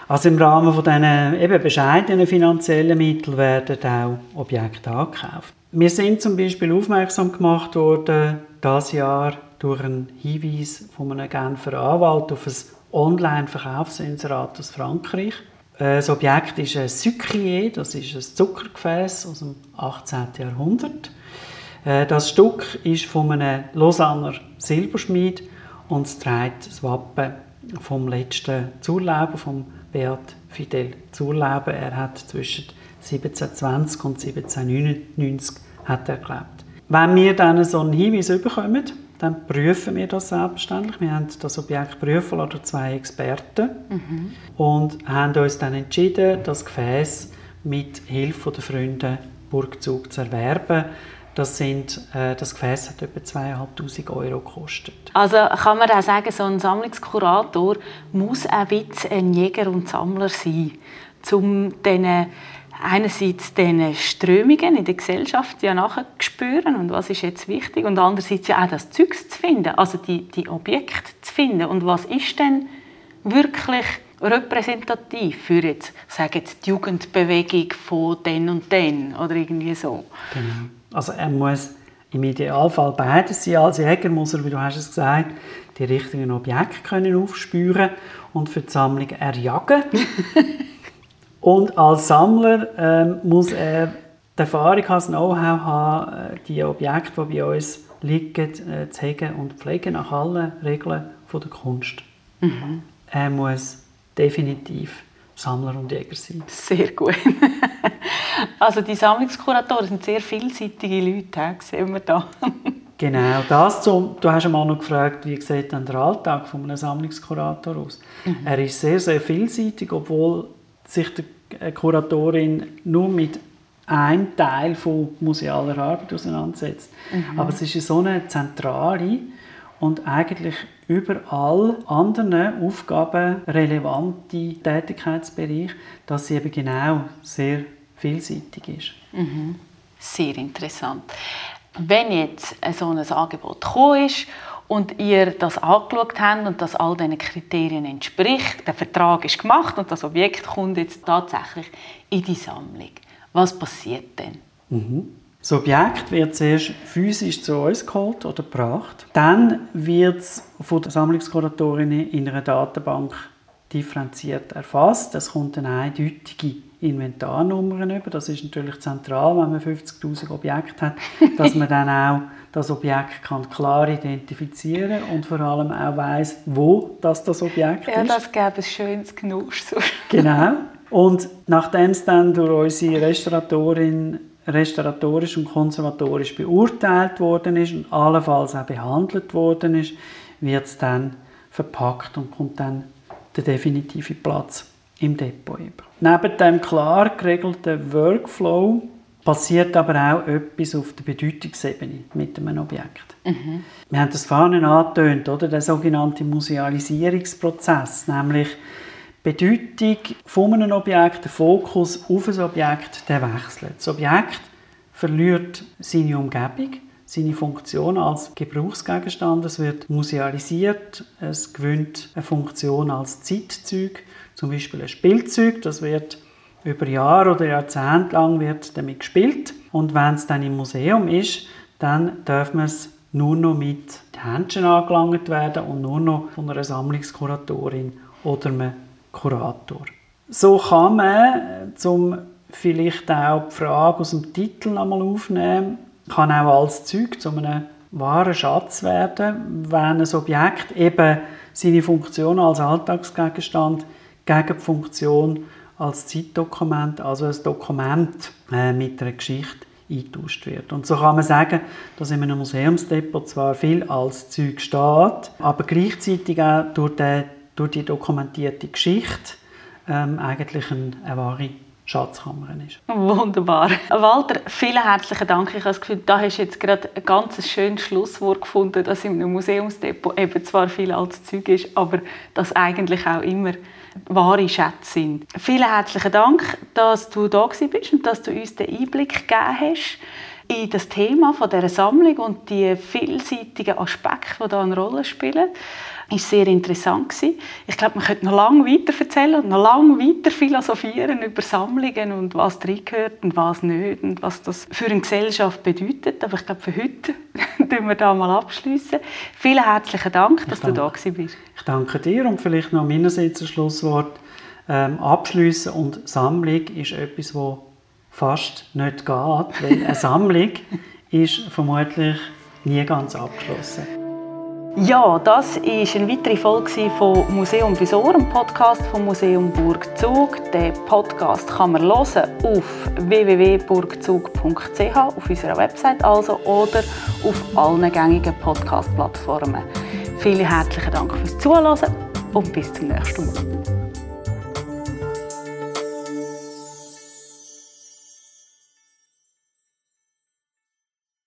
Speaker 3: Also im Rahmen von diesen eben bescheidenen finanziellen Mitteln werden auch Objekte angekauft. Wir sind zum Beispiel aufmerksam gemacht worden, dieses Jahr durch einen Hinweis von einem Genfer Anwalt auf ein Online-Verkaufsinserat aus Frankreich. Äh, das Objekt ist ein Sucrier, das ist ein Zuckergefäß aus dem 18. Jahrhundert. Äh, das Stück ist von einem Lausanner Silberschmied und es trägt das Wappen vom letzten Zurleben, vom Beat Fidel Zurleben. Er hat zwischen 1720 und 1799 hat er gelebt. Wenn wir dann so einen Hinweis bekommen, dann prüfen wir das selbstständig. Wir haben das Objekt prüfen oder zwei Experten mhm. und haben uns dann entschieden, das Gefäß mit Hilfe der Freunde Burgzug zu erwerben. Das, sind, äh, das Gefäß hat etwa 2'500 Euro gekostet.
Speaker 2: Also kann man auch sagen, so ein Sammlungskurator muss auch ein bisschen ein Jäger und Sammler sein, um diesen einerseits den Strömungen in der Gesellschaft ja nachspüren und was ist jetzt wichtig und andererseits ja auch das Zeugs zu finden, also die, die Objekte zu finden und was ist denn wirklich repräsentativ für jetzt, sagen jetzt die Jugendbewegung von den und den oder irgendwie so.
Speaker 3: Genau. Also er muss im Idealfall beides sein. Als Jäger muss er, wie du hast es gesagt, die richtigen Objekte können aufspüren und für die Sammlung erjagen. Und als Sammler ähm, muss er die Erfahrung haben, das Know-how haben, äh, die Objekte, die bei uns liegen, äh, zu hegen und pflegen nach allen Regeln von der Kunst. Mhm. Er muss definitiv Sammler und Jäger sein.
Speaker 2: Sehr gut. also die Sammlungskuratoren sind sehr vielseitige Leute, sehen wir da.
Speaker 3: genau, das zum, du hast einmal noch gefragt, wie sieht denn der Alltag von einem Sammlungskurator aus? Mhm. Er ist sehr, sehr vielseitig, obwohl sich die Kuratorin nur mit einem Teil von musealer Arbeit auseinandersetzt. Mhm. Aber es ist so eine zentrale und eigentlich überall anderen Aufgaben relevante Tätigkeitsbereich, dass sie eben genau sehr vielseitig ist.
Speaker 2: Mhm. Sehr interessant. Wenn jetzt so ein Angebot gekommen ist und ihr das angeschaut habt und das all diesen Kriterien entspricht, der Vertrag ist gemacht und das Objekt kommt jetzt tatsächlich in die Sammlung. Was passiert denn?
Speaker 3: Mhm. Das Objekt wird zuerst physisch zu uns geholt oder gebracht. Dann wird es von der Sammlungskuratorin in einer Datenbank differenziert erfasst. Es kommt eine eindeutige Inventarnummern über. Das ist natürlich zentral, wenn man 50.000 Objekte hat, dass man dann auch das Objekt kann klar identifizieren und vor allem auch weiß, wo das, das Objekt
Speaker 2: ja, ist. Ja, das gäbe ein schönes Genusch.
Speaker 3: genau. Und nachdem es dann durch unsere Restauratorin restauratorisch und konservatorisch beurteilt worden ist und allenfalls auch behandelt worden ist, wird es dann verpackt und kommt dann der definitive Platz im Depot über. Neben dem klar geregelten Workflow passiert aber auch etwas auf der Bedeutungsebene mit einem Objekt. Mhm. Wir haben das vorhin angetönt, oder? der sogenannte Musealisierungsprozess, nämlich die Bedeutung von einem Objekt, der Fokus auf ein Objekt, der wechselt. Das Objekt verliert seine Umgebung, seine Funktion als Gebrauchsgegenstand. Es wird musealisiert, es gewinnt eine Funktion als Zeitzeug, zum Beispiel ein Spielzeug, das wird über Jahre oder Jahrzehnte lang wird damit gespielt. Und wenn es dann im Museum ist, dann darf man es nur noch mit Händchen angelangt werden und nur noch von einer Sammlungskuratorin oder einem Kurator. So kann man, zum vielleicht auch die Frage aus dem Titel einmal aufnehmen, kann auch als Zeug zu einem wahren Schatz werden, wenn ein Objekt eben seine Funktion als Alltagsgegenstand gegen die Funktion als Zeitdokument, also ein Dokument äh, mit einer Geschichte eingetauscht wird. Und so kann man sagen, dass in einem Museumsdepot zwar viel als Zeug steht, aber gleichzeitig auch durch die, durch die dokumentierte Geschichte ähm, eigentlich eine, eine wahre Schatzkammer ist.
Speaker 2: Wunderbar. Walter, vielen herzlichen Dank. Ich habe das Gefühl, da hast du jetzt gerade ein ganz schönes Schlusswort gefunden, dass in einem Museumsdepot eben zwar viel als Zeug ist, aber dass eigentlich auch immer wahre Schätze sind. Vielen herzlichen Dank, dass du da bist und dass du uns den Einblick gegeben hast in das Thema dieser Sammlung und die vielseitigen Aspekte, die da eine Rolle spielen ist sehr interessant gewesen. Ich glaube, man könnte noch lange weiter erzählen und noch lange weiter philosophieren über Sammlungen und was drin gehört und was nicht und was das für eine Gesellschaft bedeutet. Aber ich glaube, für heute tun wir da mal abschließen. Vielen herzlichen Dank, dass du da bist.
Speaker 3: Ich danke dir und vielleicht noch meinerseits ein Schlusswort. Ähm, abschließen und Sammlung ist etwas, wo fast nicht geht, weil eine Sammlung ist vermutlich nie ganz abgeschlossen.
Speaker 2: Ja, das ist eine weitere Folge von Museum Visor, einem Podcast vom Museum Burgzug. Den Podcast kann man hören auf www.burgzug.ch, auf unserer Website also, oder auf allen gängigen Podcast-Plattformen. Vielen herzlichen Dank fürs Zuhören und bis zum nächsten Mal.